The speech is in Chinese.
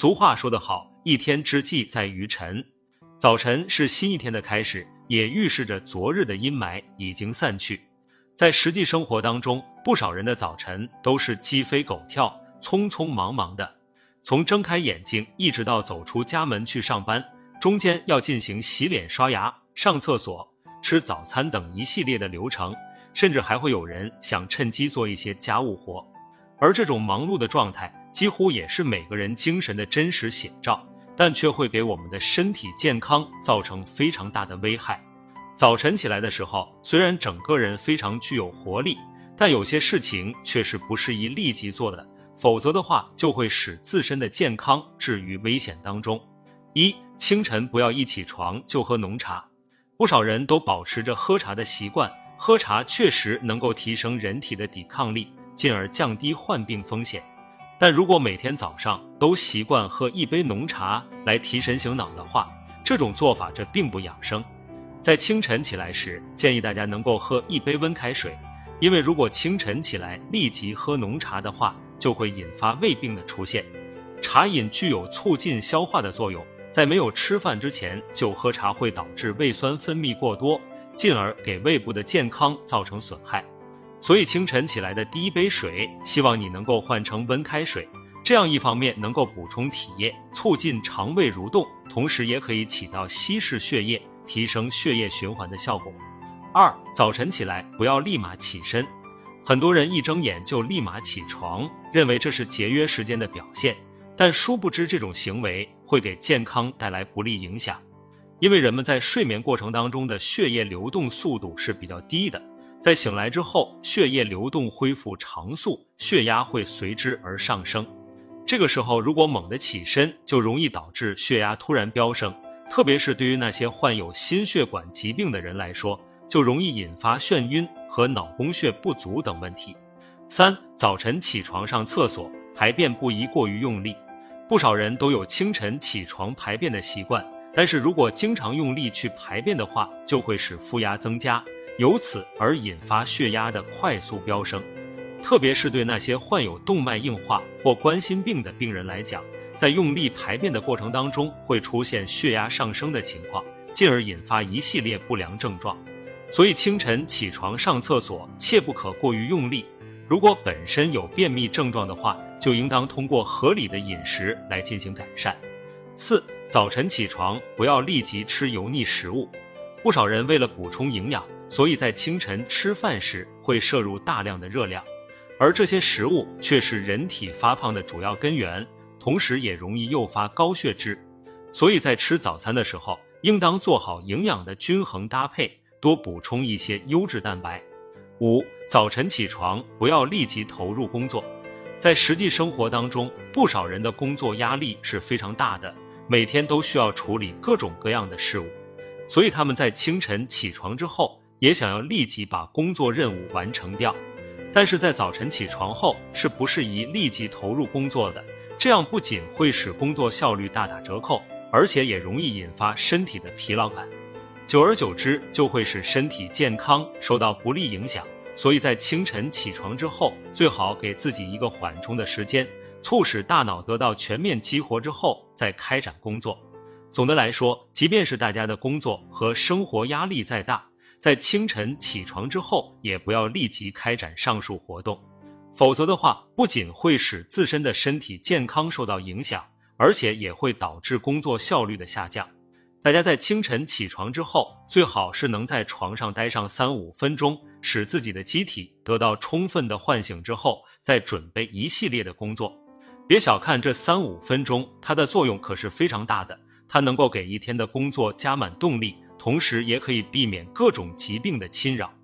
俗话说得好，一天之计在于晨。早晨是新一天的开始，也预示着昨日的阴霾已经散去。在实际生活当中，不少人的早晨都是鸡飞狗跳、匆匆忙忙的。从睁开眼睛一直到走出家门去上班，中间要进行洗脸、刷牙、上厕所、吃早餐等一系列的流程，甚至还会有人想趁机做一些家务活。而这种忙碌的状态，几乎也是每个人精神的真实写照，但却会给我们的身体健康造成非常大的危害。早晨起来的时候，虽然整个人非常具有活力，但有些事情却是不适宜立即做的，否则的话就会使自身的健康置于危险当中。一清晨不要一起床就喝浓茶，不少人都保持着喝茶的习惯，喝茶确实能够提升人体的抵抗力。进而降低患病风险，但如果每天早上都习惯喝一杯浓茶来提神醒脑的话，这种做法这并不养生。在清晨起来时，建议大家能够喝一杯温开水，因为如果清晨起来立即喝浓茶的话，就会引发胃病的出现。茶饮具有促进消化的作用，在没有吃饭之前就喝茶会导致胃酸分泌过多，进而给胃部的健康造成损害。所以清晨起来的第一杯水，希望你能够换成温开水，这样一方面能够补充体液，促进肠胃蠕动，同时也可以起到稀释血液、提升血液循环的效果。二，早晨起来不要立马起身，很多人一睁眼就立马起床，认为这是节约时间的表现，但殊不知这种行为会给健康带来不利影响，因为人们在睡眠过程当中的血液流动速度是比较低的。在醒来之后，血液流动恢复常速，血压会随之而上升。这个时候，如果猛地起身，就容易导致血压突然飙升。特别是对于那些患有心血管疾病的人来说，就容易引发眩晕和脑供血不足等问题。三、早晨起床上厕所排便不宜过于用力。不少人都有清晨起床排便的习惯，但是如果经常用力去排便的话，就会使负压增加。由此而引发血压的快速飙升，特别是对那些患有动脉硬化或冠心病的病人来讲，在用力排便的过程当中会出现血压上升的情况，进而引发一系列不良症状。所以清晨起床上厕所切不可过于用力。如果本身有便秘症状的话，就应当通过合理的饮食来进行改善。四早晨起床不要立即吃油腻食物，不少人为了补充营养。所以在清晨吃饭时会摄入大量的热量，而这些食物却是人体发胖的主要根源，同时也容易诱发高血脂。所以在吃早餐的时候，应当做好营养的均衡搭配，多补充一些优质蛋白。五、早晨起床不要立即投入工作，在实际生活当中，不少人的工作压力是非常大的，每天都需要处理各种各样的事物，所以他们在清晨起床之后。也想要立即把工作任务完成掉，但是在早晨起床后是不适宜立即投入工作的，这样不仅会使工作效率大打折扣，而且也容易引发身体的疲劳感，久而久之就会使身体健康受到不利影响。所以在清晨起床之后，最好给自己一个缓冲的时间，促使大脑得到全面激活之后再开展工作。总的来说，即便是大家的工作和生活压力再大，在清晨起床之后，也不要立即开展上述活动，否则的话，不仅会使自身的身体健康受到影响，而且也会导致工作效率的下降。大家在清晨起床之后，最好是能在床上待上三五分钟，使自己的机体得到充分的唤醒之后，再准备一系列的工作。别小看这三五分钟，它的作用可是非常大的，它能够给一天的工作加满动力。同时，也可以避免各种疾病的侵扰。